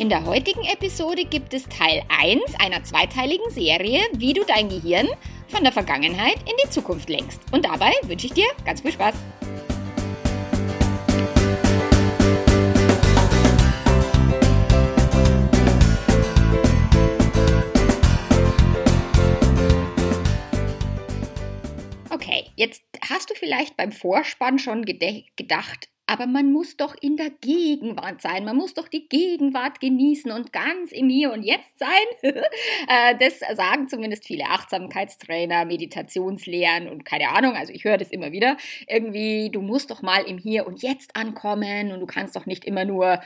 In der heutigen Episode gibt es Teil 1 einer zweiteiligen Serie, wie du dein Gehirn von der Vergangenheit in die Zukunft lenkst. Und dabei wünsche ich dir ganz viel Spaß. Okay, jetzt hast du vielleicht beim Vorspann schon gedacht, aber man muss doch in der Gegenwart sein. Man muss doch die Gegenwart genießen und ganz im Hier und Jetzt sein. Äh, das sagen zumindest viele Achtsamkeitstrainer, Meditationslehren und keine Ahnung. Also ich höre das immer wieder. Irgendwie, du musst doch mal im Hier und Jetzt ankommen und du kannst doch nicht immer nur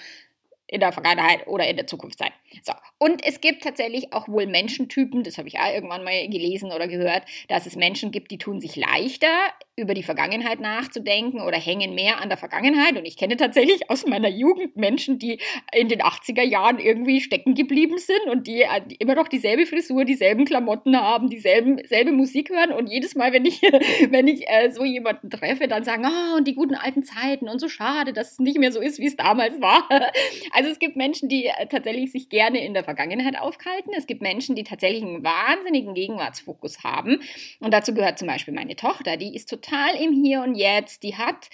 in der Vergangenheit oder in der Zukunft sein. So. Und es gibt tatsächlich auch wohl Menschentypen, das habe ich auch irgendwann mal gelesen oder gehört, dass es Menschen gibt, die tun sich leichter, über die Vergangenheit nachzudenken oder hängen mehr an der Vergangenheit. Und ich kenne tatsächlich aus meiner Jugend Menschen, die in den 80er Jahren irgendwie stecken geblieben sind und die äh, immer noch dieselbe Frisur, dieselben Klamotten haben, dieselben selbe Musik hören. Und jedes Mal, wenn ich, wenn ich äh, so jemanden treffe, dann sagen, ah, oh, und die guten alten Zeiten und so schade, dass es nicht mehr so ist, wie es damals war. Also es gibt Menschen, die äh, tatsächlich sich gerne in der Vergangenheit aufhalten. Es gibt Menschen, die tatsächlich einen wahnsinnigen Gegenwartsfokus haben. Und dazu gehört zum Beispiel meine Tochter, die ist total im Hier und Jetzt. Die hat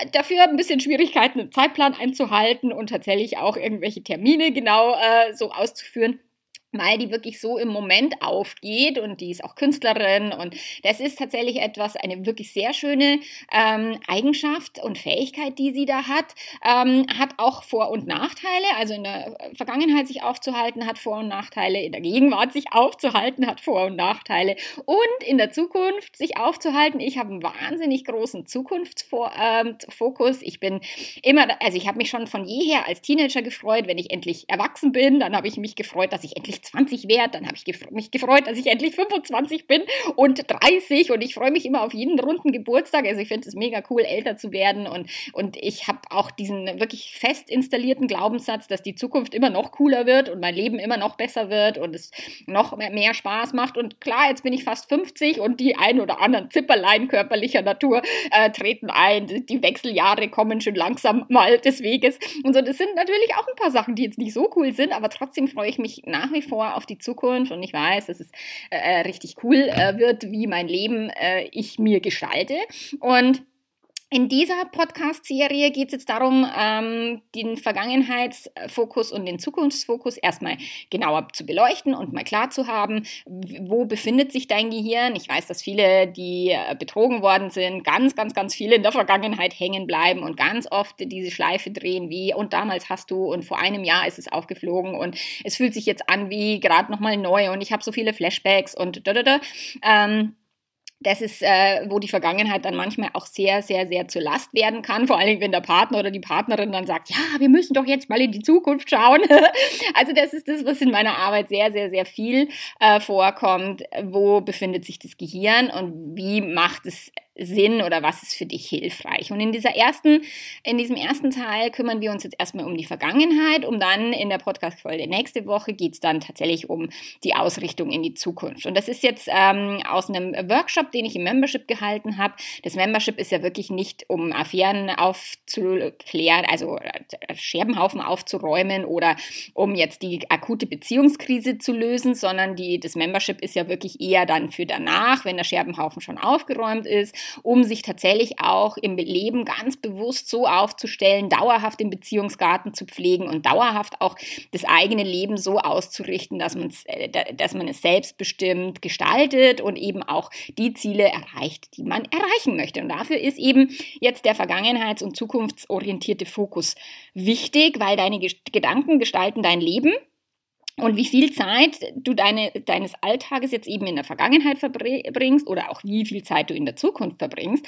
äh, dafür ein bisschen Schwierigkeiten, einen Zeitplan einzuhalten und tatsächlich auch irgendwelche Termine genau äh, so auszuführen weil die wirklich so im Moment aufgeht und die ist auch Künstlerin und das ist tatsächlich etwas, eine wirklich sehr schöne ähm, Eigenschaft und Fähigkeit, die sie da hat, ähm, hat auch Vor- und Nachteile, also in der Vergangenheit sich aufzuhalten hat Vor- und Nachteile, in der Gegenwart sich aufzuhalten hat Vor- und Nachteile und in der Zukunft sich aufzuhalten. Ich habe einen wahnsinnig großen Zukunftsfokus. Ähm, ich bin immer, also ich habe mich schon von jeher als Teenager gefreut, wenn ich endlich erwachsen bin, dann habe ich mich gefreut, dass ich endlich 20 werde. Dann habe ich gef mich gefreut, dass ich endlich 25 bin und 30 und ich freue mich immer auf jeden runden Geburtstag. Also ich finde es mega cool, älter zu werden und, und ich habe auch diesen wirklich fest installierten Glaubenssatz, dass die Zukunft immer noch cooler wird und mein Leben immer noch besser wird und es noch mehr, mehr Spaß macht. Und klar, jetzt bin ich fast 50 und die ein oder anderen Zipperlein körperlicher Natur äh, treten ein. Die Wechseljahre kommen schon langsam mal des Weges. Und so, das sind natürlich auch ein paar Sachen, die jetzt nicht so cool sind, aber trotzdem freue ich mich nach wie vor vor auf die Zukunft und ich weiß, dass es äh, äh, richtig cool äh, wird, wie mein Leben äh, ich mir gestalte. Und in dieser Podcast-Serie geht es jetzt darum, ähm, den Vergangenheitsfokus und den Zukunftsfokus erstmal genauer zu beleuchten und mal klar zu haben, wo befindet sich dein Gehirn. Ich weiß, dass viele, die äh, betrogen worden sind, ganz, ganz, ganz viele in der Vergangenheit hängen bleiben und ganz oft diese Schleife drehen, wie und damals hast du und vor einem Jahr ist es aufgeflogen und es fühlt sich jetzt an wie gerade nochmal neu und ich habe so viele Flashbacks und da, da, da. Ähm, das ist, äh, wo die Vergangenheit dann manchmal auch sehr, sehr, sehr zur Last werden kann. Vor allem, wenn der Partner oder die Partnerin dann sagt, ja, wir müssen doch jetzt mal in die Zukunft schauen. also das ist das, was in meiner Arbeit sehr, sehr, sehr viel äh, vorkommt. Wo befindet sich das Gehirn und wie macht es Sinn oder was ist für dich hilfreich? Und in dieser ersten, in diesem ersten Teil kümmern wir uns jetzt erstmal um die Vergangenheit, um dann in der Podcast-Folge nächste Woche geht es dann tatsächlich um die Ausrichtung in die Zukunft. Und das ist jetzt ähm, aus einem Workshop, den ich im Membership gehalten habe. Das Membership ist ja wirklich nicht, um Affären aufzuklären, also äh, Scherbenhaufen aufzuräumen oder um jetzt die akute Beziehungskrise zu lösen, sondern die, das Membership ist ja wirklich eher dann für danach, wenn der Scherbenhaufen schon aufgeräumt ist um sich tatsächlich auch im Leben ganz bewusst so aufzustellen, dauerhaft den Beziehungsgarten zu pflegen und dauerhaft auch das eigene Leben so auszurichten, dass, äh, dass man es selbstbestimmt gestaltet und eben auch die Ziele erreicht, die man erreichen möchte. Und dafür ist eben jetzt der vergangenheits- und zukunftsorientierte Fokus wichtig, weil deine Gedanken gestalten dein Leben und wie viel Zeit du deine, deines Alltages jetzt eben in der Vergangenheit verbringst oder auch wie viel Zeit du in der Zukunft verbringst,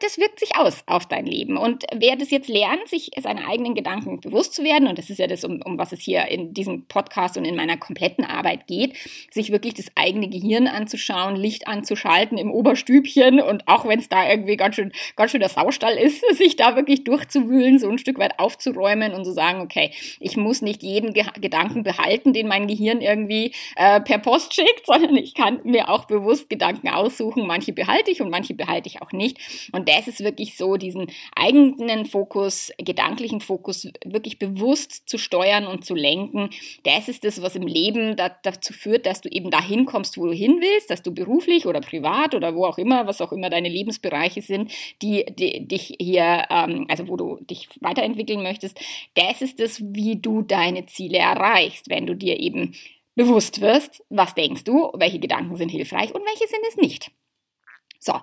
das wirkt sich aus auf dein Leben. Und wer das jetzt lernt, sich seine eigenen Gedanken bewusst zu werden, und das ist ja das, um, um was es hier in diesem Podcast und in meiner kompletten Arbeit geht, sich wirklich das eigene Gehirn anzuschauen, Licht anzuschalten im Oberstübchen und auch wenn es da irgendwie ganz schön, ganz schön der Saustall ist, sich da wirklich durchzuwühlen, so ein Stück weit aufzuräumen und zu so sagen, okay, ich muss nicht jeden Ge Gedanken behalten, den mein Gehirn irgendwie äh, per Post schickt, sondern ich kann mir auch bewusst Gedanken aussuchen. Manche behalte ich und manche behalte ich auch nicht. Und das ist wirklich so, diesen eigenen Fokus, gedanklichen Fokus wirklich bewusst zu steuern und zu lenken. Das ist das, was im Leben da, dazu führt, dass du eben dahin kommst, wo du hin willst, dass du beruflich oder privat oder wo auch immer, was auch immer deine Lebensbereiche sind, die, die dich hier, ähm, also wo du dich weiterentwickeln möchtest. Das ist das, wie du deine Ziele erreichst, wenn du dir eben bewusst wirst, was denkst du, welche Gedanken sind hilfreich und welche sind es nicht. So,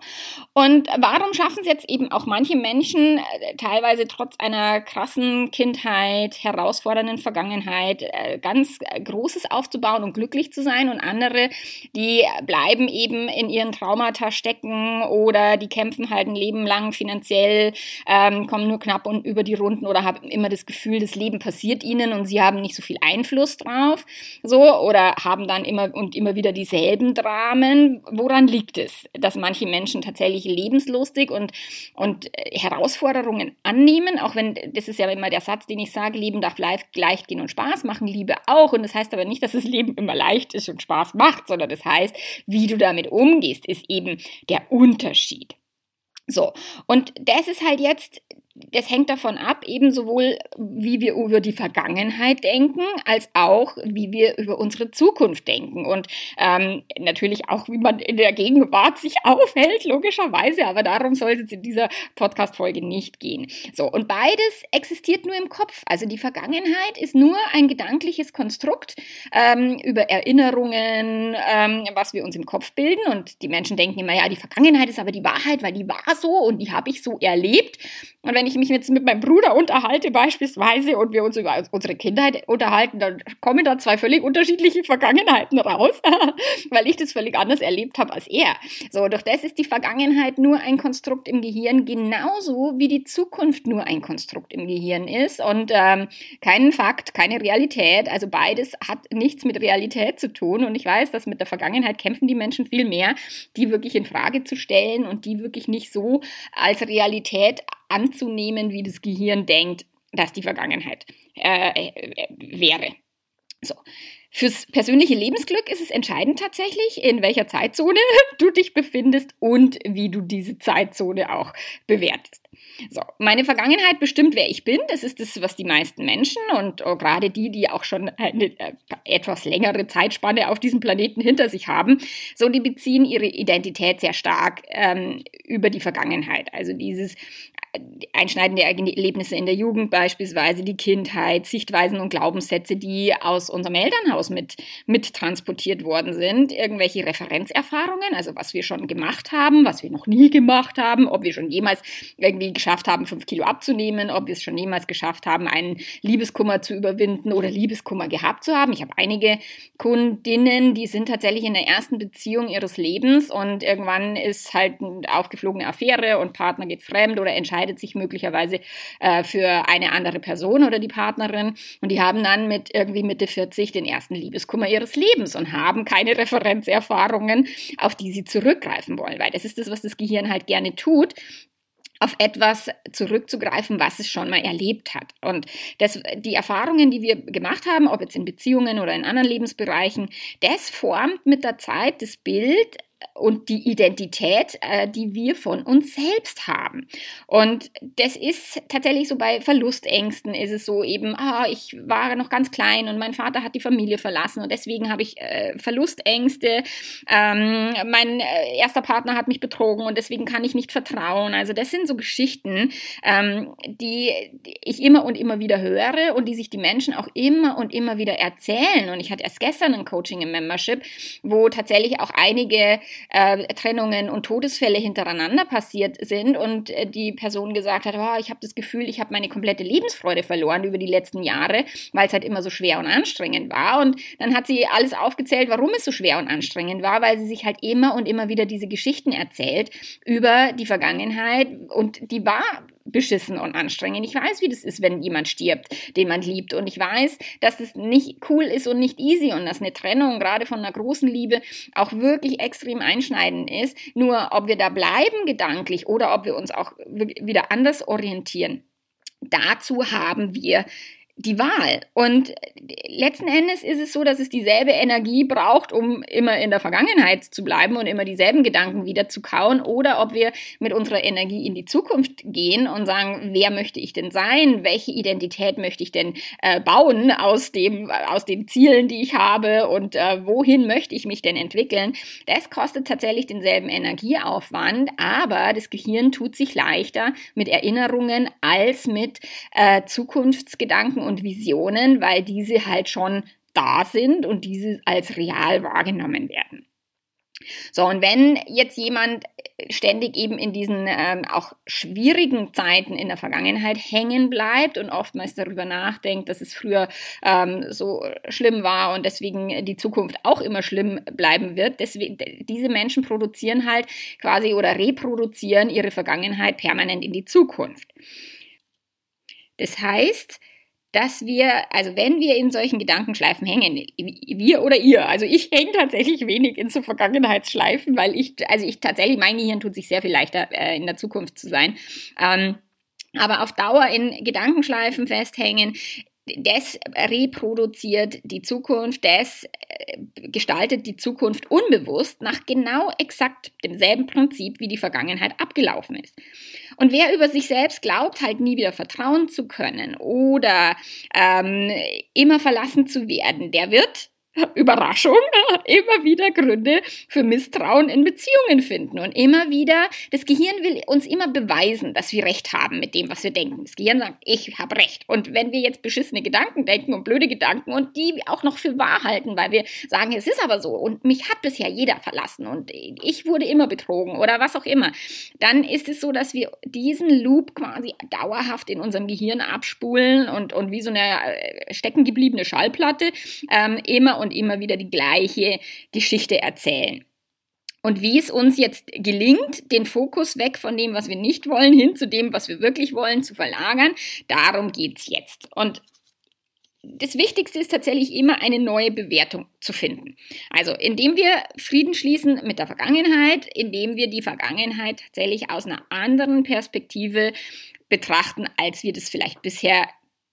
und warum schaffen es jetzt eben auch manche Menschen, äh, teilweise trotz einer krassen Kindheit, herausfordernden Vergangenheit, äh, ganz äh, Großes aufzubauen und glücklich zu sein und andere, die bleiben eben in ihren Traumata stecken oder die kämpfen halt ein Leben lang finanziell, ähm, kommen nur knapp und über die Runden oder haben immer das Gefühl, das Leben passiert ihnen und sie haben nicht so viel Einfluss drauf, so, oder haben dann immer und immer wieder dieselben Dramen. Woran liegt es, dass manche Menschen tatsächlich lebenslustig und, und äh, Herausforderungen annehmen, auch wenn, das ist ja immer der Satz, den ich sage, Leben darf leicht gehen und Spaß machen, Liebe auch. Und das heißt aber nicht, dass das Leben immer leicht ist und Spaß macht, sondern das heißt, wie du damit umgehst, ist eben der Unterschied. So, und das ist halt jetzt das hängt davon ab, eben sowohl, wie wir über die Vergangenheit denken, als auch, wie wir über unsere Zukunft denken. Und ähm, natürlich auch, wie man in der Gegenwart sich aufhält, logischerweise. Aber darum soll es in dieser Podcast-Folge nicht gehen. So, und beides existiert nur im Kopf. Also die Vergangenheit ist nur ein gedankliches Konstrukt ähm, über Erinnerungen, ähm, was wir uns im Kopf bilden. Und die Menschen denken immer, ja, die Vergangenheit ist aber die Wahrheit, weil die war so und die habe ich so erlebt. Und wenn ich mich jetzt mit meinem Bruder unterhalte beispielsweise und wir uns über unsere Kindheit unterhalten, dann kommen da zwei völlig unterschiedliche Vergangenheiten raus, weil ich das völlig anders erlebt habe als er. So, doch das ist die Vergangenheit nur ein Konstrukt im Gehirn, genauso wie die Zukunft nur ein Konstrukt im Gehirn ist und ähm, kein Fakt, keine Realität. Also beides hat nichts mit Realität zu tun und ich weiß, dass mit der Vergangenheit kämpfen die Menschen viel mehr, die wirklich in Frage zu stellen und die wirklich nicht so als Realität anzunehmen, wie das Gehirn denkt, dass die Vergangenheit äh, äh, wäre. So. Fürs persönliche Lebensglück ist es entscheidend tatsächlich, in welcher Zeitzone du dich befindest und wie du diese Zeitzone auch bewertest. So, meine Vergangenheit bestimmt, wer ich bin. Das ist das, was die meisten Menschen und oh, gerade die, die auch schon eine äh, etwas längere Zeitspanne auf diesem Planeten hinter sich haben, so die beziehen ihre Identität sehr stark ähm, über die Vergangenheit. Also dieses einschneidende Erlebnisse in der Jugend beispielsweise, die Kindheit, Sichtweisen und Glaubenssätze, die aus unserem Elternhaus mit, mit transportiert worden sind, irgendwelche Referenzerfahrungen, also was wir schon gemacht haben, was wir noch nie gemacht haben, ob wir schon jemals irgendwie geschafft haben, fünf Kilo abzunehmen, ob wir es schon jemals geschafft haben, einen Liebeskummer zu überwinden oder Liebeskummer gehabt zu haben. Ich habe einige Kundinnen, die sind tatsächlich in der ersten Beziehung ihres Lebens und irgendwann ist halt eine aufgeflogene Affäre und Partner geht fremd oder entscheidet sich möglicherweise äh, für eine andere Person oder die Partnerin. Und die haben dann mit irgendwie Mitte 40 den ersten Liebeskummer ihres Lebens und haben keine Referenzerfahrungen, auf die sie zurückgreifen wollen, weil das ist das, was das Gehirn halt gerne tut auf etwas zurückzugreifen, was es schon mal erlebt hat. Und das, die Erfahrungen, die wir gemacht haben, ob jetzt in Beziehungen oder in anderen Lebensbereichen, das formt mit der Zeit das Bild und die Identität, äh, die wir von uns selbst haben. Und das ist tatsächlich so bei Verlustängsten ist es so eben, ah, ich war noch ganz klein und mein Vater hat die Familie verlassen und deswegen habe ich äh, Verlustängste. Ähm, mein äh, erster Partner hat mich betrogen und deswegen kann ich nicht vertrauen. Also das sind so Geschichten, ähm, die, ich immer und immer wieder höre und die sich die Menschen auch immer und immer wieder erzählen. Und ich hatte erst gestern ein Coaching im Membership, wo tatsächlich auch einige äh, Trennungen und Todesfälle hintereinander passiert sind und äh, die Person gesagt hat, oh, ich habe das Gefühl, ich habe meine komplette Lebensfreude verloren über die letzten Jahre, weil es halt immer so schwer und anstrengend war. Und dann hat sie alles aufgezählt, warum es so schwer und anstrengend war, weil sie sich halt immer und immer wieder diese Geschichten erzählt über die Vergangenheit und die war beschissen und anstrengend. Ich weiß, wie das ist, wenn jemand stirbt, den man liebt. Und ich weiß, dass es nicht cool ist und nicht easy und dass eine Trennung gerade von einer großen Liebe auch wirklich extrem einschneidend ist. Nur ob wir da bleiben gedanklich oder ob wir uns auch wieder anders orientieren. Dazu haben wir die Wahl. Und letzten Endes ist es so, dass es dieselbe Energie braucht, um immer in der Vergangenheit zu bleiben und immer dieselben Gedanken wieder zu kauen. Oder ob wir mit unserer Energie in die Zukunft gehen und sagen, wer möchte ich denn sein? Welche Identität möchte ich denn äh, bauen aus, dem, aus den Zielen, die ich habe? Und äh, wohin möchte ich mich denn entwickeln? Das kostet tatsächlich denselben Energieaufwand, aber das Gehirn tut sich leichter mit Erinnerungen als mit äh, Zukunftsgedanken und Visionen, weil diese halt schon da sind und diese als real wahrgenommen werden. So, und wenn jetzt jemand ständig eben in diesen ähm, auch schwierigen Zeiten in der Vergangenheit hängen bleibt und oftmals darüber nachdenkt, dass es früher ähm, so schlimm war und deswegen die Zukunft auch immer schlimm bleiben wird, deswegen, diese Menschen produzieren halt quasi oder reproduzieren ihre Vergangenheit permanent in die Zukunft. Das heißt, dass wir, also wenn wir in solchen Gedankenschleifen hängen, wir oder ihr, also ich hänge tatsächlich wenig in so Vergangenheitsschleifen, weil ich, also ich tatsächlich, mein Gehirn tut sich sehr viel leichter, äh, in der Zukunft zu sein. Ähm, aber auf Dauer in Gedankenschleifen festhängen, das reproduziert die Zukunft, das äh, gestaltet die Zukunft unbewusst nach genau exakt demselben Prinzip, wie die Vergangenheit abgelaufen ist. Und wer über sich selbst glaubt, halt nie wieder vertrauen zu können oder ähm, immer verlassen zu werden, der wird Überraschung, immer wieder Gründe für Misstrauen in Beziehungen finden. Und immer wieder, das Gehirn will uns immer beweisen, dass wir Recht haben mit dem, was wir denken. Das Gehirn sagt, ich habe Recht. Und wenn wir jetzt beschissene Gedanken denken und blöde Gedanken und die auch noch für wahr halten, weil wir sagen, es ist aber so und mich hat bisher jeder verlassen und ich wurde immer betrogen oder was auch immer, dann ist es so, dass wir diesen Loop quasi dauerhaft in unserem Gehirn abspulen und, und wie so eine äh, steckengebliebene Schallplatte ähm, immer und immer wieder die gleiche Geschichte erzählen. Und wie es uns jetzt gelingt, den Fokus weg von dem, was wir nicht wollen, hin zu dem, was wir wirklich wollen, zu verlagern, darum geht es jetzt. Und das Wichtigste ist tatsächlich immer eine neue Bewertung zu finden. Also indem wir Frieden schließen mit der Vergangenheit, indem wir die Vergangenheit tatsächlich aus einer anderen Perspektive betrachten, als wir das vielleicht bisher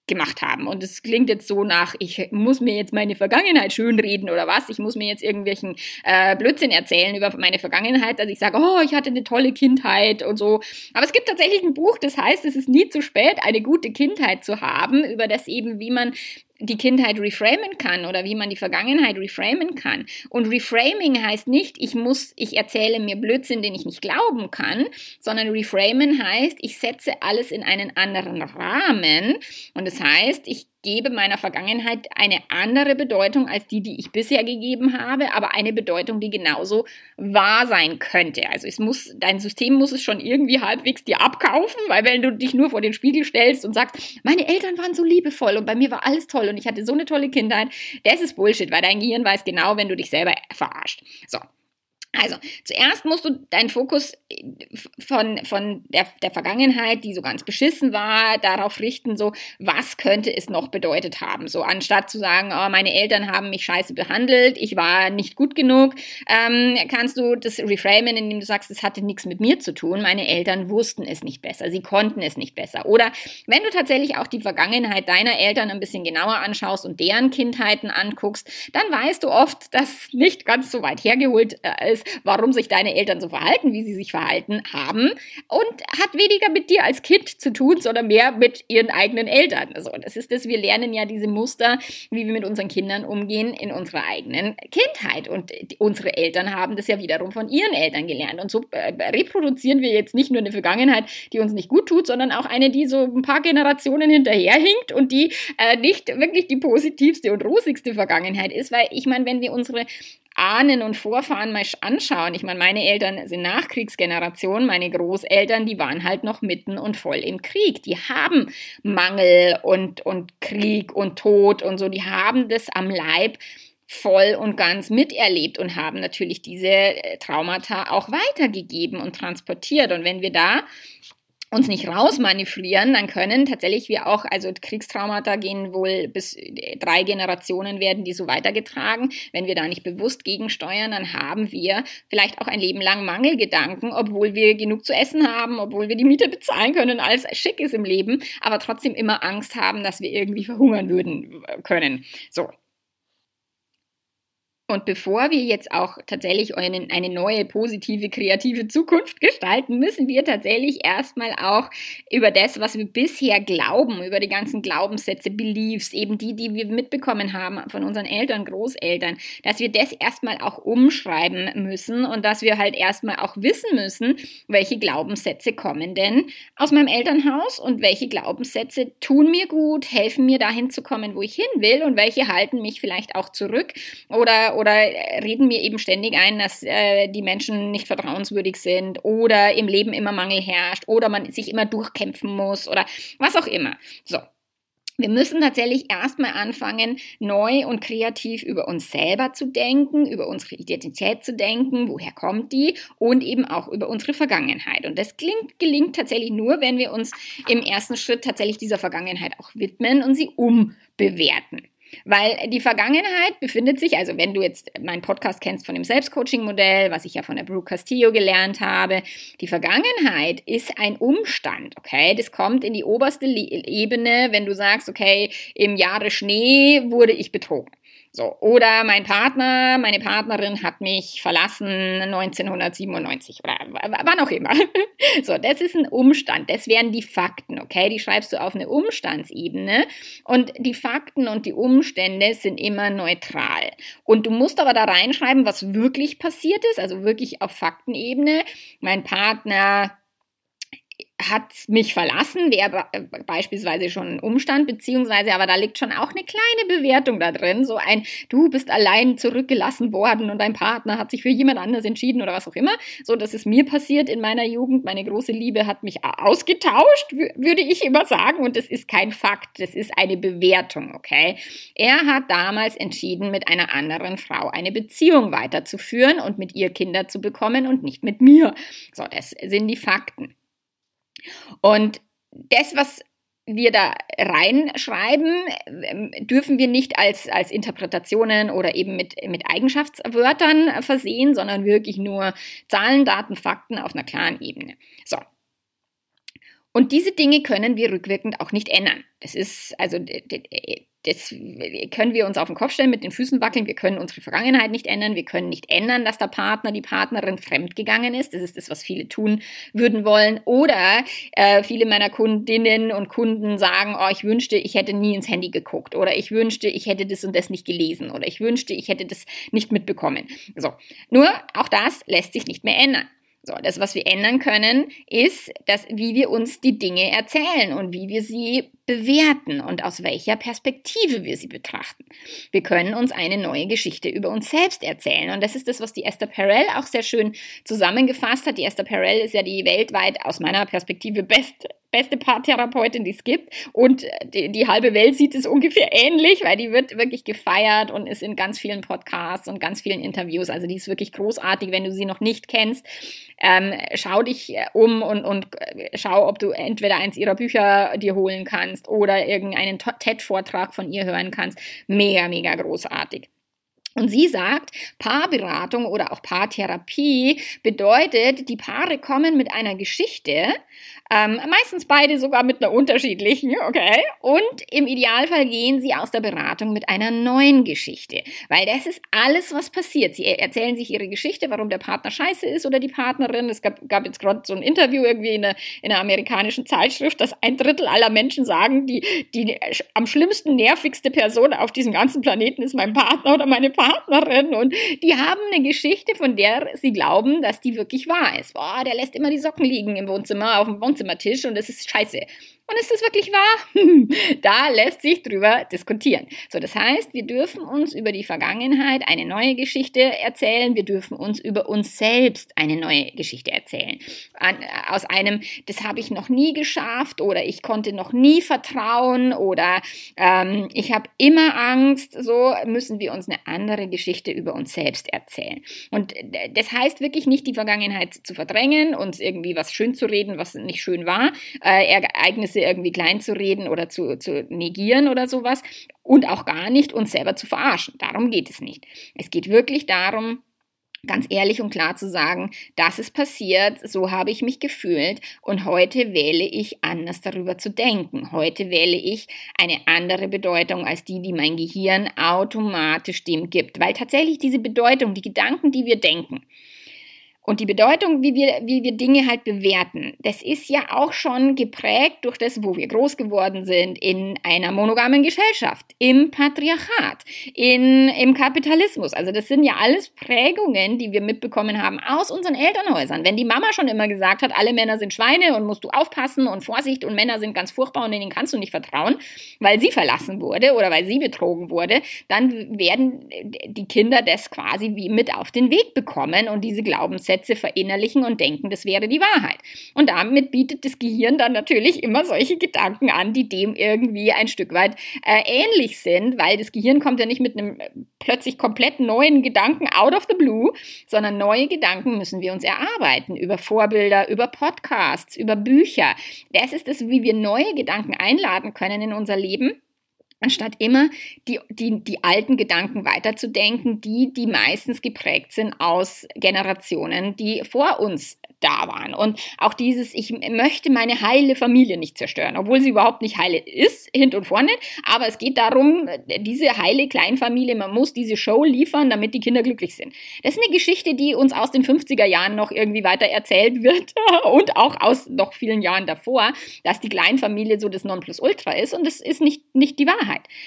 gemacht haben. Und es klingt jetzt so nach, ich muss mir jetzt meine Vergangenheit schönreden oder was, ich muss mir jetzt irgendwelchen äh, Blödsinn erzählen über meine Vergangenheit, dass ich sage, oh, ich hatte eine tolle Kindheit und so. Aber es gibt tatsächlich ein Buch, das heißt, es ist nie zu spät, eine gute Kindheit zu haben, über das eben, wie man die Kindheit reframen kann oder wie man die Vergangenheit reframen kann. Und Reframing heißt nicht, ich muss, ich erzähle mir Blödsinn, den ich nicht glauben kann, sondern Reframen heißt, ich setze alles in einen anderen Rahmen. Und das heißt, ich gebe meiner Vergangenheit eine andere Bedeutung als die, die ich bisher gegeben habe, aber eine Bedeutung, die genauso wahr sein könnte. Also es muss, dein System muss es schon irgendwie halbwegs dir abkaufen, weil wenn du dich nur vor den Spiegel stellst und sagst, meine Eltern waren so liebevoll und bei mir war alles toll und ich hatte so eine tolle Kindheit, das ist Bullshit, weil dein Gehirn weiß genau, wenn du dich selber verarscht. So. Also, zuerst musst du deinen Fokus äh, von, von der, der Vergangenheit, die so ganz beschissen war, darauf richten, so, was könnte es noch bedeutet haben? So, anstatt zu sagen, oh, meine Eltern haben mich scheiße behandelt, ich war nicht gut genug, ähm, kannst du das reframen, indem du sagst, es hatte nichts mit mir zu tun, meine Eltern wussten es nicht besser, sie konnten es nicht besser. Oder wenn du tatsächlich auch die Vergangenheit deiner Eltern ein bisschen genauer anschaust und deren Kindheiten anguckst, dann weißt du oft, dass nicht ganz so weit hergeholt äh, ist, warum sich deine Eltern so verhalten, wie sie sich verhalten haben und hat weniger mit dir als Kind zu tun, sondern mehr mit ihren eigenen Eltern. Also das ist das, wir lernen ja diese Muster, wie wir mit unseren Kindern umgehen in unserer eigenen Kindheit. Und unsere Eltern haben das ja wiederum von ihren Eltern gelernt. Und so äh, reproduzieren wir jetzt nicht nur eine Vergangenheit, die uns nicht gut tut, sondern auch eine, die so ein paar Generationen hinterherhinkt und die äh, nicht wirklich die positivste und rosigste Vergangenheit ist, weil ich meine, wenn wir unsere Ahnen und Vorfahren mal anschauen, ich meine, meine Eltern sind Nachkriegsgeneration, meine Großeltern, die waren halt noch mitten und voll im Krieg. Die haben Mangel und, und Krieg und Tod und so, die haben das am Leib voll und ganz miterlebt und haben natürlich diese äh, Traumata auch weitergegeben und transportiert. Und wenn wir da uns nicht rausmanövrieren, dann können tatsächlich wir auch, also Kriegstraumata gehen wohl bis äh, drei Generationen werden die so weitergetragen. Wenn wir da nicht bewusst gegensteuern, dann haben wir vielleicht auch ein Leben lang Mangelgedanken, obwohl wir genug zu essen haben, obwohl wir die Miete bezahlen können, alles schick ist im Leben, aber trotzdem immer Angst haben, dass wir irgendwie verhungern würden äh, können. So, und bevor wir jetzt auch tatsächlich eine, eine neue, positive, kreative Zukunft gestalten, müssen wir tatsächlich erstmal auch über das, was wir bisher glauben, über die ganzen Glaubenssätze, Beliefs, eben die, die wir mitbekommen haben von unseren Eltern, Großeltern, dass wir das erstmal auch umschreiben müssen und dass wir halt erstmal auch wissen müssen, welche Glaubenssätze kommen denn aus meinem Elternhaus und welche Glaubenssätze tun mir gut, helfen mir dahin zu kommen, wo ich hin will und welche halten mich vielleicht auch zurück oder oder reden mir eben ständig ein, dass äh, die Menschen nicht vertrauenswürdig sind oder im Leben immer Mangel herrscht oder man sich immer durchkämpfen muss oder was auch immer. So. Wir müssen tatsächlich erstmal anfangen, neu und kreativ über uns selber zu denken, über unsere Identität zu denken, woher kommt die und eben auch über unsere Vergangenheit. Und das klingt, gelingt tatsächlich nur, wenn wir uns im ersten Schritt tatsächlich dieser Vergangenheit auch widmen und sie umbewerten. Weil die Vergangenheit befindet sich, also wenn du jetzt meinen Podcast kennst von dem Selbstcoaching-Modell, was ich ja von der Brooke Castillo gelernt habe, die Vergangenheit ist ein Umstand, okay? Das kommt in die oberste Ebene, wenn du sagst, okay, im Jahre Schnee wurde ich betrogen. So, oder mein Partner, meine Partnerin hat mich verlassen 1997 oder wann auch immer. So, das ist ein Umstand. Das wären die Fakten, okay? Die schreibst du auf eine Umstandsebene und die Fakten und die Umstände sind immer neutral. Und du musst aber da reinschreiben, was wirklich passiert ist, also wirklich auf Faktenebene. Mein Partner hat mich verlassen, wäre beispielsweise schon ein Umstand, beziehungsweise aber da liegt schon auch eine kleine Bewertung da drin, so ein, du bist allein zurückgelassen worden und dein Partner hat sich für jemand anders entschieden oder was auch immer. So, das ist mir passiert in meiner Jugend. Meine große Liebe hat mich ausgetauscht, würde ich immer sagen, und das ist kein Fakt, das ist eine Bewertung, okay? Er hat damals entschieden, mit einer anderen Frau eine Beziehung weiterzuführen und mit ihr Kinder zu bekommen und nicht mit mir. So, das sind die Fakten. Und das, was wir da reinschreiben, ähm, dürfen wir nicht als, als Interpretationen oder eben mit, mit Eigenschaftswörtern versehen, sondern wirklich nur Zahlen, Daten, Fakten auf einer klaren Ebene. So. Und diese Dinge können wir rückwirkend auch nicht ändern. Das ist, also, das können wir uns auf den Kopf stellen, mit den Füßen wackeln. Wir können unsere Vergangenheit nicht ändern. Wir können nicht ändern, dass der Partner, die Partnerin fremdgegangen ist. Das ist das, was viele tun würden wollen. Oder äh, viele meiner Kundinnen und Kunden sagen, oh, ich wünschte, ich hätte nie ins Handy geguckt. Oder ich wünschte, ich hätte das und das nicht gelesen. Oder ich wünschte, ich hätte das nicht mitbekommen. So. Nur, auch das lässt sich nicht mehr ändern. So, das, was wir ändern können, ist, dass, wie wir uns die Dinge erzählen und wie wir sie bewerten und aus welcher Perspektive wir sie betrachten. Wir können uns eine neue Geschichte über uns selbst erzählen. Und das ist das, was die Esther Perel auch sehr schön zusammengefasst hat. Die Esther Perel ist ja die weltweit aus meiner Perspektive beste, beste Paartherapeutin, die es gibt. Und die, die, halbe Welt sieht es ungefähr ähnlich, weil die wird wirklich gefeiert und ist in ganz vielen Podcasts und ganz vielen Interviews. Also die ist wirklich großartig. Wenn du sie noch nicht kennst, ähm, schau dich um und, und schau, ob du entweder eins ihrer Bücher dir holen kannst oder irgendeinen TED-Vortrag von ihr hören kannst. Mega, mega großartig. Und sie sagt, Paarberatung oder auch Paartherapie bedeutet, die Paare kommen mit einer Geschichte, ähm, meistens beide sogar mit einer unterschiedlichen, okay? Und im Idealfall gehen sie aus der Beratung mit einer neuen Geschichte, weil das ist alles, was passiert. Sie erzählen sich ihre Geschichte, warum der Partner scheiße ist oder die Partnerin. Es gab, gab jetzt gerade so ein Interview irgendwie in einer, in einer amerikanischen Zeitschrift, dass ein Drittel aller Menschen sagen, die, die am schlimmsten, nervigste Person auf diesem ganzen Planeten ist mein Partner oder meine Partnerin. Und die haben eine Geschichte, von der sie glauben, dass die wirklich wahr ist. Boah, der lässt immer die Socken liegen im Wohnzimmer, auf dem Wohnzimmer Wohnzimmertisch und das ist scheiße. Und ist das wirklich wahr? da lässt sich drüber diskutieren. So, das heißt, wir dürfen uns über die Vergangenheit eine neue Geschichte erzählen. Wir dürfen uns über uns selbst eine neue Geschichte erzählen. An, aus einem, das habe ich noch nie geschafft oder ich konnte noch nie vertrauen oder ähm, ich habe immer Angst. So müssen wir uns eine andere Geschichte über uns selbst erzählen. Und das heißt wirklich nicht, die Vergangenheit zu verdrängen, uns irgendwie was schön zu reden, was nicht schön war, äh, Ereignisse Ereignisse irgendwie klein zu reden oder zu, zu negieren oder sowas und auch gar nicht uns selber zu verarschen. Darum geht es nicht. Es geht wirklich darum, ganz ehrlich und klar zu sagen, das ist passiert, so habe ich mich gefühlt und heute wähle ich anders darüber zu denken. Heute wähle ich eine andere Bedeutung als die, die mein Gehirn automatisch dem gibt, weil tatsächlich diese Bedeutung, die Gedanken, die wir denken, und die Bedeutung, wie wir, wie wir Dinge halt bewerten, das ist ja auch schon geprägt durch das, wo wir groß geworden sind, in einer monogamen Gesellschaft, im Patriarchat, in, im Kapitalismus. Also das sind ja alles Prägungen, die wir mitbekommen haben aus unseren Elternhäusern. Wenn die Mama schon immer gesagt hat, alle Männer sind Schweine und musst du aufpassen und Vorsicht und Männer sind ganz furchtbar und denen kannst du nicht vertrauen, weil sie verlassen wurde oder weil sie betrogen wurde, dann werden die Kinder das quasi wie mit auf den Weg bekommen und diese Glaubenssätze Sätze verinnerlichen und denken, das wäre die Wahrheit. Und damit bietet das Gehirn dann natürlich immer solche Gedanken an, die dem irgendwie ein Stück weit äh, ähnlich sind, weil das Gehirn kommt ja nicht mit einem äh, plötzlich komplett neuen Gedanken out of the blue, sondern neue Gedanken müssen wir uns erarbeiten über Vorbilder, über Podcasts, über Bücher. Das ist es, wie wir neue Gedanken einladen können in unser Leben anstatt immer die, die, die alten Gedanken weiterzudenken, die, die meistens geprägt sind aus Generationen, die vor uns da waren. Und auch dieses, ich möchte meine heile Familie nicht zerstören, obwohl sie überhaupt nicht heile ist, hint und vorne. Aber es geht darum, diese heile Kleinfamilie, man muss diese Show liefern, damit die Kinder glücklich sind. Das ist eine Geschichte, die uns aus den 50er Jahren noch irgendwie weiter erzählt wird und auch aus noch vielen Jahren davor, dass die Kleinfamilie so das Nonplusultra ist und das ist nicht, nicht die Wahrheit.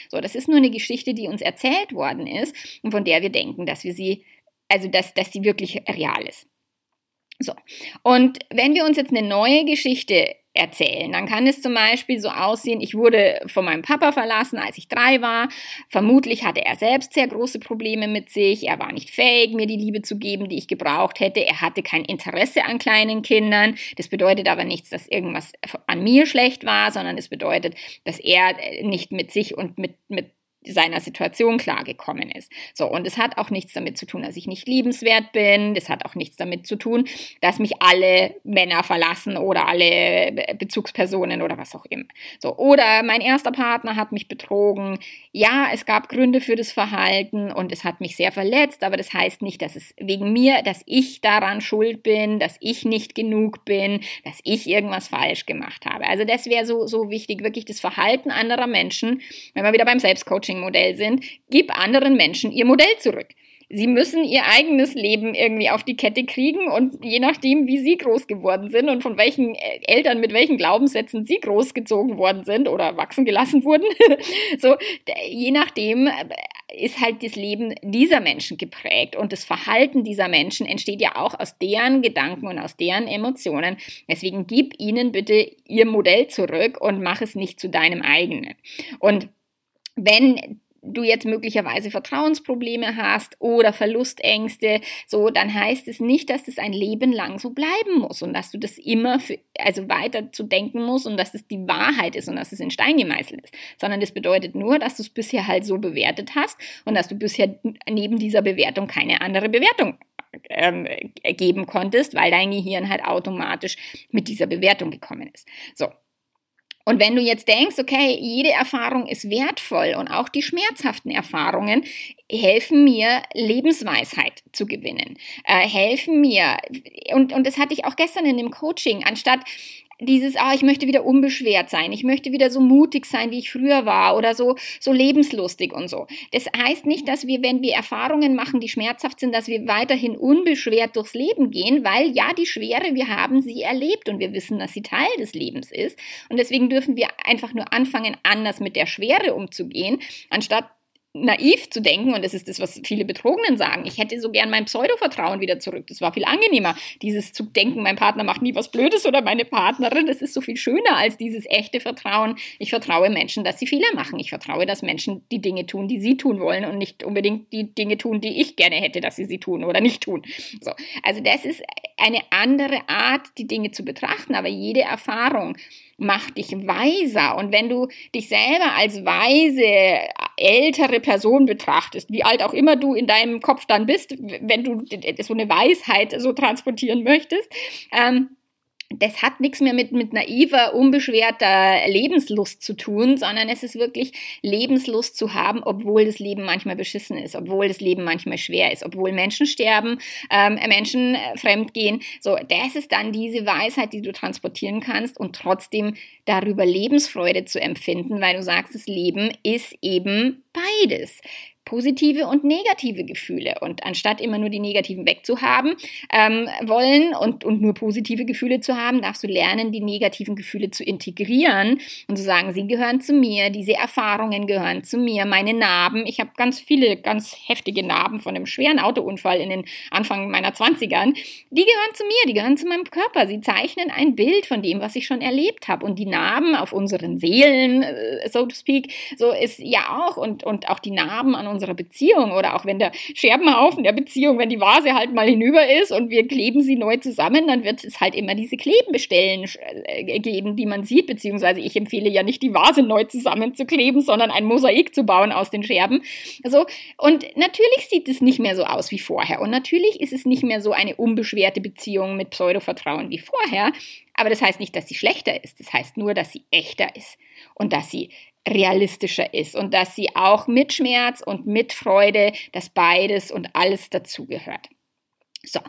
So, das ist nur eine Geschichte, die uns erzählt worden ist und von der wir denken, dass wir sie, also dass, dass sie wirklich real ist. So. Und wenn wir uns jetzt eine neue Geschichte erzählen. Dann kann es zum Beispiel so aussehen, ich wurde von meinem Papa verlassen, als ich drei war. Vermutlich hatte er selbst sehr große Probleme mit sich. Er war nicht fähig, mir die Liebe zu geben, die ich gebraucht hätte. Er hatte kein Interesse an kleinen Kindern. Das bedeutet aber nichts, dass irgendwas an mir schlecht war, sondern es bedeutet, dass er nicht mit sich und mit, mit seiner Situation klargekommen ist. So, und es hat auch nichts damit zu tun, dass ich nicht liebenswert bin. Das hat auch nichts damit zu tun, dass mich alle Männer verlassen oder alle Bezugspersonen oder was auch immer. So, oder mein erster Partner hat mich betrogen. Ja, es gab Gründe für das Verhalten und es hat mich sehr verletzt, aber das heißt nicht, dass es wegen mir, dass ich daran schuld bin, dass ich nicht genug bin, dass ich irgendwas falsch gemacht habe. Also das wäre so, so wichtig, wirklich das Verhalten anderer Menschen, wenn wir wieder beim Selbstcoaching Coaching-Modell sind, gib anderen Menschen ihr Modell zurück. Sie müssen ihr eigenes Leben irgendwie auf die Kette kriegen und je nachdem, wie sie groß geworden sind und von welchen äh, Eltern mit welchen Glaubenssätzen sie großgezogen worden sind oder wachsen gelassen wurden, so je nachdem äh, ist halt das Leben dieser Menschen geprägt und das Verhalten dieser Menschen entsteht ja auch aus deren Gedanken und aus deren Emotionen. Deswegen gib ihnen bitte ihr Modell zurück und mach es nicht zu deinem eigenen. Und wenn du jetzt möglicherweise Vertrauensprobleme hast oder Verlustängste, so, dann heißt es nicht, dass das ein Leben lang so bleiben muss und dass du das immer für, also weiter zu denken musst und dass es die Wahrheit ist und dass es in Stein gemeißelt ist, sondern das bedeutet nur, dass du es bisher halt so bewertet hast und dass du bisher neben dieser Bewertung keine andere Bewertung ähm, geben konntest, weil dein Gehirn halt automatisch mit dieser Bewertung gekommen ist. So, und wenn du jetzt denkst, okay, jede Erfahrung ist wertvoll und auch die schmerzhaften Erfahrungen helfen mir, Lebensweisheit zu gewinnen, äh, helfen mir, und, und das hatte ich auch gestern in dem Coaching, anstatt dieses, ah, ich möchte wieder unbeschwert sein, ich möchte wieder so mutig sein, wie ich früher war oder so, so lebenslustig und so. Das heißt nicht, dass wir, wenn wir Erfahrungen machen, die schmerzhaft sind, dass wir weiterhin unbeschwert durchs Leben gehen, weil ja, die Schwere, wir haben sie erlebt und wir wissen, dass sie Teil des Lebens ist. Und deswegen dürfen wir einfach nur anfangen, anders mit der Schwere umzugehen, anstatt naiv zu denken, und das ist das, was viele Betrogenen sagen, ich hätte so gern mein Pseudo-Vertrauen wieder zurück. Das war viel angenehmer. Dieses zu denken, mein Partner macht nie was Blödes oder meine Partnerin, das ist so viel schöner als dieses echte Vertrauen. Ich vertraue Menschen, dass sie Fehler machen. Ich vertraue, dass Menschen die Dinge tun, die sie tun wollen und nicht unbedingt die Dinge tun, die ich gerne hätte, dass sie sie tun oder nicht tun. So. Also das ist eine andere Art, die Dinge zu betrachten, aber jede Erfahrung macht dich weiser. Und wenn du dich selber als weise, ältere Person betrachtest, wie alt auch immer du in deinem Kopf dann bist, wenn du so eine Weisheit so transportieren möchtest, ähm, das hat nichts mehr mit, mit naiver, unbeschwerter Lebenslust zu tun, sondern es ist wirklich Lebenslust zu haben, obwohl das Leben manchmal beschissen ist, obwohl das Leben manchmal schwer ist, obwohl Menschen sterben, ähm, Menschen äh, fremd gehen. So, das ist dann diese Weisheit, die du transportieren kannst und trotzdem darüber Lebensfreude zu empfinden, weil du sagst, das Leben ist eben beides positive und negative Gefühle. Und anstatt immer nur die negativen wegzuhaben ähm, wollen und, und nur positive Gefühle zu haben, darfst du lernen, die negativen Gefühle zu integrieren und zu sagen, sie gehören zu mir, diese Erfahrungen gehören zu mir, meine Narben. Ich habe ganz viele, ganz heftige Narben von einem schweren Autounfall in den Anfang meiner 20ern. Die gehören zu mir, die gehören zu meinem Körper. Sie zeichnen ein Bild von dem, was ich schon erlebt habe. Und die Narben auf unseren Seelen, äh, so to speak, so ist ja auch und, und auch die Narben an unserer Beziehung oder auch wenn der Scherbenhaufen der Beziehung, wenn die Vase halt mal hinüber ist und wir kleben sie neu zusammen, dann wird es halt immer diese Klebenbestellen äh, geben, die man sieht, beziehungsweise ich empfehle ja nicht die Vase neu zusammenzukleben, sondern ein Mosaik zu bauen aus den Scherben. Also, und natürlich sieht es nicht mehr so aus wie vorher und natürlich ist es nicht mehr so eine unbeschwerte Beziehung mit Pseudovertrauen wie vorher, aber das heißt nicht, dass sie schlechter ist. Das heißt nur, dass sie echter ist und dass sie realistischer ist und dass sie auch mit Schmerz und mit Freude, dass beides und alles dazugehört. So.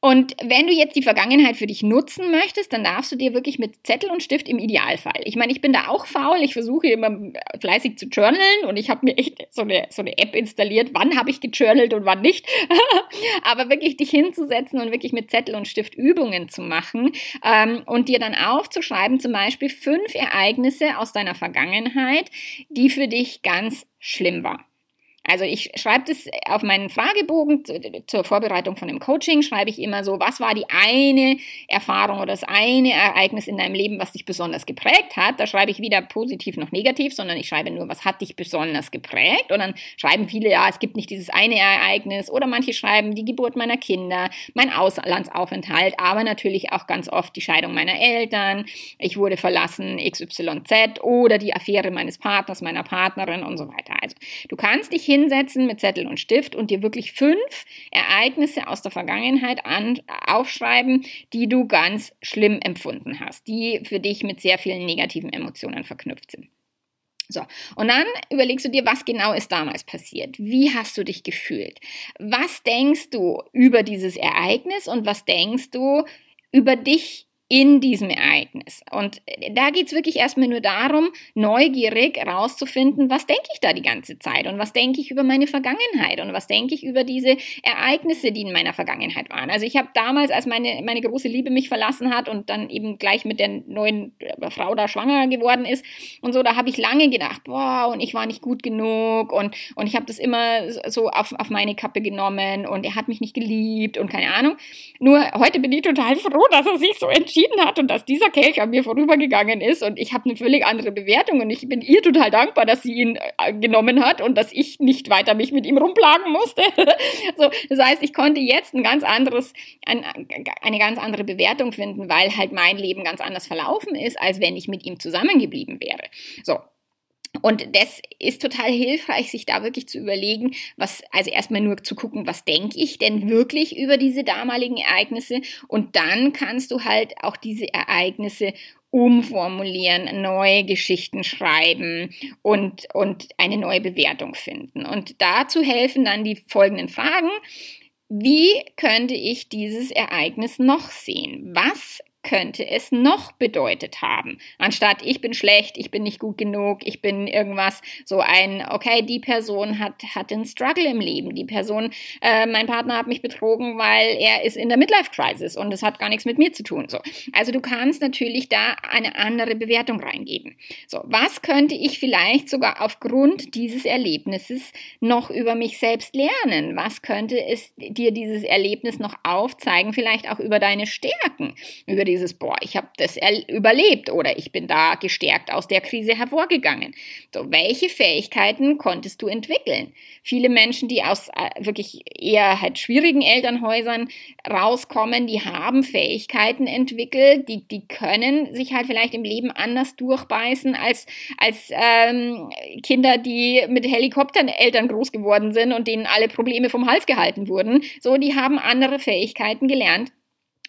Und wenn du jetzt die Vergangenheit für dich nutzen möchtest, dann darfst du dir wirklich mit Zettel und Stift im Idealfall. Ich meine, ich bin da auch faul. Ich versuche immer fleißig zu journalen und ich habe mir echt so eine, so eine App installiert. Wann habe ich gejournalt und wann nicht? Aber wirklich dich hinzusetzen und wirklich mit Zettel und Stift Übungen zu machen ähm, und dir dann aufzuschreiben, zum Beispiel fünf Ereignisse aus deiner Vergangenheit, die für dich ganz schlimm waren. Also ich schreibe das auf meinen Fragebogen zur Vorbereitung von dem Coaching, schreibe ich immer so, was war die eine Erfahrung oder das eine Ereignis in deinem Leben, was dich besonders geprägt hat. Da schreibe ich weder positiv noch negativ, sondern ich schreibe nur, was hat dich besonders geprägt. Und dann schreiben viele, ja, es gibt nicht dieses eine Ereignis. Oder manche schreiben die Geburt meiner Kinder, mein Auslandsaufenthalt, aber natürlich auch ganz oft die Scheidung meiner Eltern, ich wurde verlassen, XYZ oder die Affäre meines Partners, meiner Partnerin und so weiter. Also du kannst dich hinsetzen mit Zettel und Stift und dir wirklich fünf Ereignisse aus der Vergangenheit an, aufschreiben, die du ganz schlimm empfunden hast, die für dich mit sehr vielen negativen Emotionen verknüpft sind. So, und dann überlegst du dir, was genau ist damals passiert? Wie hast du dich gefühlt? Was denkst du über dieses Ereignis und was denkst du über dich in diesem Ereignis. Und da geht's wirklich erstmal nur darum, neugierig rauszufinden, was denke ich da die ganze Zeit und was denke ich über meine Vergangenheit und was denke ich über diese Ereignisse, die in meiner Vergangenheit waren. Also ich habe damals, als meine, meine große Liebe mich verlassen hat und dann eben gleich mit der neuen äh, Frau da schwanger geworden ist und so, da habe ich lange gedacht, boah, und ich war nicht gut genug und, und ich habe das immer so auf, auf meine Kappe genommen und er hat mich nicht geliebt und keine Ahnung. Nur heute bin ich total froh, dass er sich so entschieden entschieden hat und dass dieser Kelch an mir vorübergegangen ist und ich habe eine völlig andere Bewertung und ich bin ihr total dankbar, dass sie ihn äh, genommen hat und dass ich nicht weiter mich mit ihm rumplagen musste. so, das heißt, ich konnte jetzt ein ganz anderes, ein, eine ganz andere Bewertung finden, weil halt mein Leben ganz anders verlaufen ist, als wenn ich mit ihm zusammengeblieben wäre. So, und das ist total hilfreich, sich da wirklich zu überlegen, was, also erstmal nur zu gucken, was denke ich denn wirklich über diese damaligen Ereignisse und dann kannst du halt auch diese Ereignisse umformulieren, neue Geschichten schreiben und, und eine neue Bewertung finden. Und dazu helfen dann die folgenden Fragen. Wie könnte ich dieses Ereignis noch sehen? Was könnte es noch bedeutet haben? Anstatt ich bin schlecht, ich bin nicht gut genug, ich bin irgendwas, so ein, okay, die Person hat, hat einen Struggle im Leben. Die Person, äh, mein Partner hat mich betrogen, weil er ist in der Midlife-Crisis und es hat gar nichts mit mir zu tun. So. Also du kannst natürlich da eine andere Bewertung reingeben. So, was könnte ich vielleicht sogar aufgrund dieses Erlebnisses noch über mich selbst lernen? Was könnte es dir dieses Erlebnis noch aufzeigen? Vielleicht auch über deine Stärken, über dieses, boah, ich habe das überlebt oder ich bin da gestärkt aus der Krise hervorgegangen. So, welche Fähigkeiten konntest du entwickeln? Viele Menschen, die aus äh, wirklich eher halt schwierigen Elternhäusern rauskommen, die haben Fähigkeiten entwickelt, die, die können sich halt vielleicht im Leben anders durchbeißen als, als ähm, Kinder, die mit Helikoptereltern groß geworden sind und denen alle Probleme vom Hals gehalten wurden. So, die haben andere Fähigkeiten gelernt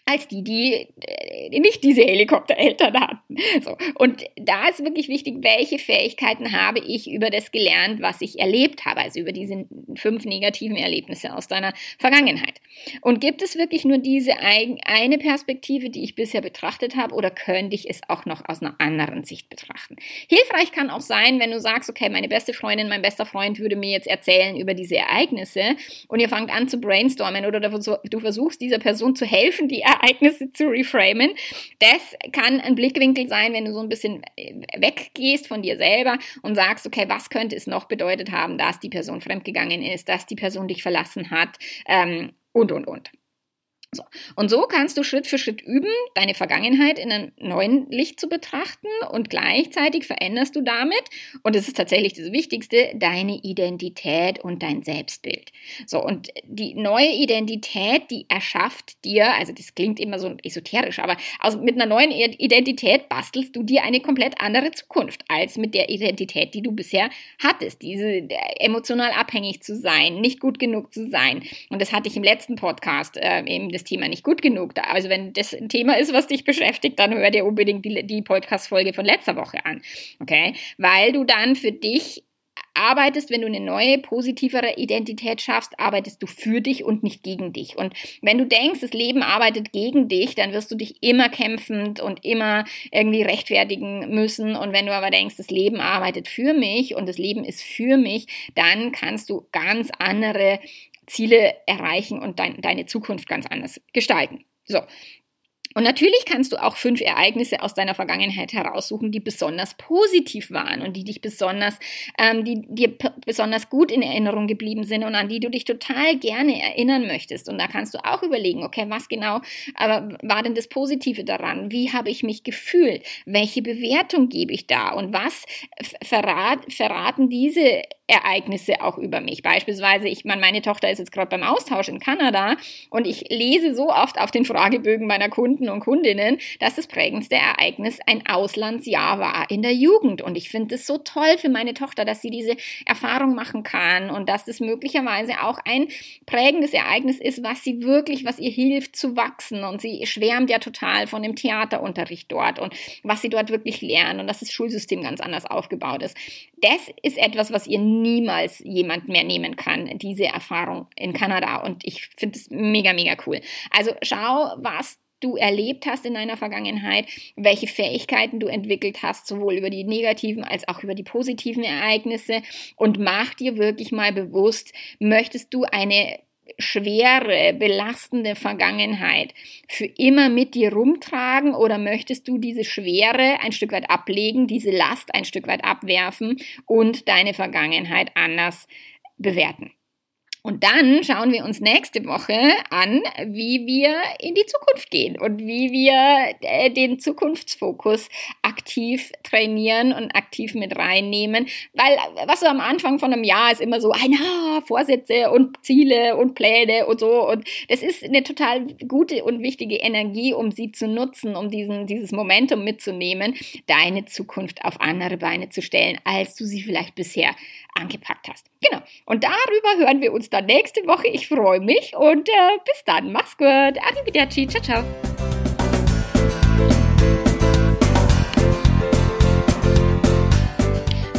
als die, die äh, nicht diese Helikoptereltern hatten. So. Und da ist wirklich wichtig, welche Fähigkeiten habe ich über das gelernt, was ich erlebt habe, also über diese fünf negativen Erlebnisse aus deiner Vergangenheit. Und gibt es wirklich nur diese eine Perspektive, die ich bisher betrachtet habe, oder könnte ich es auch noch aus einer anderen Sicht betrachten? Hilfreich kann auch sein, wenn du sagst, okay, meine beste Freundin, mein bester Freund würde mir jetzt erzählen über diese Ereignisse und ihr fangt an zu brainstormen oder du versuchst dieser Person zu helfen, die Ereignisse zu reframen. Das kann ein Blickwinkel sein, wenn du so ein bisschen äh, weggehst von dir selber und sagst, okay, was könnte es noch bedeutet haben, dass die Person fremdgegangen ist, dass die Person dich verlassen hat ähm, und, und, und. So. Und so kannst du Schritt für Schritt üben, deine Vergangenheit in einem neuen Licht zu betrachten und gleichzeitig veränderst du damit, und das ist tatsächlich das Wichtigste, deine Identität und dein Selbstbild. So, und die neue Identität, die erschafft dir, also das klingt immer so esoterisch, aber also mit einer neuen Identität bastelst du dir eine komplett andere Zukunft als mit der Identität, die du bisher hattest. Diese äh, emotional abhängig zu sein, nicht gut genug zu sein. Und das hatte ich im letzten Podcast äh, eben das Thema nicht gut genug. Also wenn das ein Thema ist, was dich beschäftigt, dann hör dir unbedingt die, die Podcast-Folge von letzter Woche an. Okay? Weil du dann für dich arbeitest, wenn du eine neue, positivere Identität schaffst, arbeitest du für dich und nicht gegen dich. Und wenn du denkst, das Leben arbeitet gegen dich, dann wirst du dich immer kämpfend und immer irgendwie rechtfertigen müssen. Und wenn du aber denkst, das Leben arbeitet für mich und das Leben ist für mich, dann kannst du ganz andere Ziele erreichen und dein, deine Zukunft ganz anders gestalten. So, und natürlich kannst du auch fünf Ereignisse aus deiner Vergangenheit heraussuchen, die besonders positiv waren und die dich besonders, ähm, die dir besonders gut in Erinnerung geblieben sind und an die du dich total gerne erinnern möchtest. Und da kannst du auch überlegen, okay, was genau äh, war denn das Positive daran? Wie habe ich mich gefühlt? Welche Bewertung gebe ich da? Und was verrat, verraten diese Ereignisse auch über mich. Beispielsweise, ich meine, meine Tochter ist jetzt gerade beim Austausch in Kanada und ich lese so oft auf den Fragebögen meiner Kunden und Kundinnen, dass das prägendste Ereignis ein Auslandsjahr war in der Jugend. Und ich finde es so toll für meine Tochter, dass sie diese Erfahrung machen kann und dass das möglicherweise auch ein prägendes Ereignis ist, was sie wirklich, was ihr hilft zu wachsen. Und sie schwärmt ja total von dem Theaterunterricht dort und was sie dort wirklich lernen und dass das Schulsystem ganz anders aufgebaut ist. Das ist etwas, was ihr niemals jemand mehr nehmen kann, diese Erfahrung in Kanada. Und ich finde es mega, mega cool. Also schau, was du erlebt hast in deiner Vergangenheit, welche Fähigkeiten du entwickelt hast, sowohl über die negativen als auch über die positiven Ereignisse und mach dir wirklich mal bewusst, möchtest du eine schwere, belastende Vergangenheit für immer mit dir rumtragen oder möchtest du diese Schwere ein Stück weit ablegen, diese Last ein Stück weit abwerfen und deine Vergangenheit anders bewerten? Und dann schauen wir uns nächste Woche an, wie wir in die Zukunft gehen und wie wir äh, den Zukunftsfokus aktiv trainieren und aktiv mit reinnehmen. Weil was so am Anfang von einem Jahr ist immer so, ein ah, Vorsätze und Ziele und Pläne und so. Und das ist eine total gute und wichtige Energie, um sie zu nutzen, um diesen, dieses Momentum mitzunehmen, deine Zukunft auf andere Beine zu stellen, als du sie vielleicht bisher angepackt hast. Genau. Und darüber hören wir uns dann nächste Woche. Ich freue mich und äh, bis dann. Mach's gut. Arrivederci. Ciao, ciao.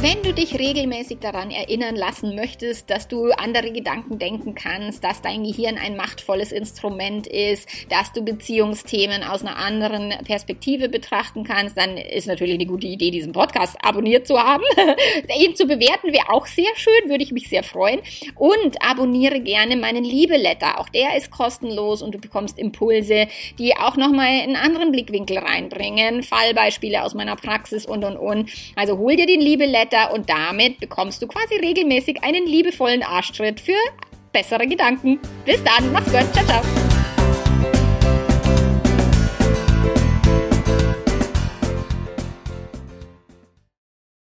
Wenn du dich regelmäßig daran erinnern lassen möchtest, dass du andere Gedanken denken kannst, dass dein Gehirn ein machtvolles Instrument ist, dass du Beziehungsthemen aus einer anderen Perspektive betrachten kannst, dann ist natürlich eine gute Idee, diesen Podcast abonniert zu haben. Ihn zu bewerten wäre auch sehr schön, würde ich mich sehr freuen. Und abonniere gerne meinen Liebe-Letter. Auch der ist kostenlos und du bekommst Impulse, die auch nochmal einen anderen Blickwinkel reinbringen, Fallbeispiele aus meiner Praxis und und und. Also hol dir den Liebe-Letter Newsletter und damit bekommst du quasi regelmäßig einen liebevollen Arschtritt für bessere Gedanken. Bis dann, mach's gut, ciao, ciao.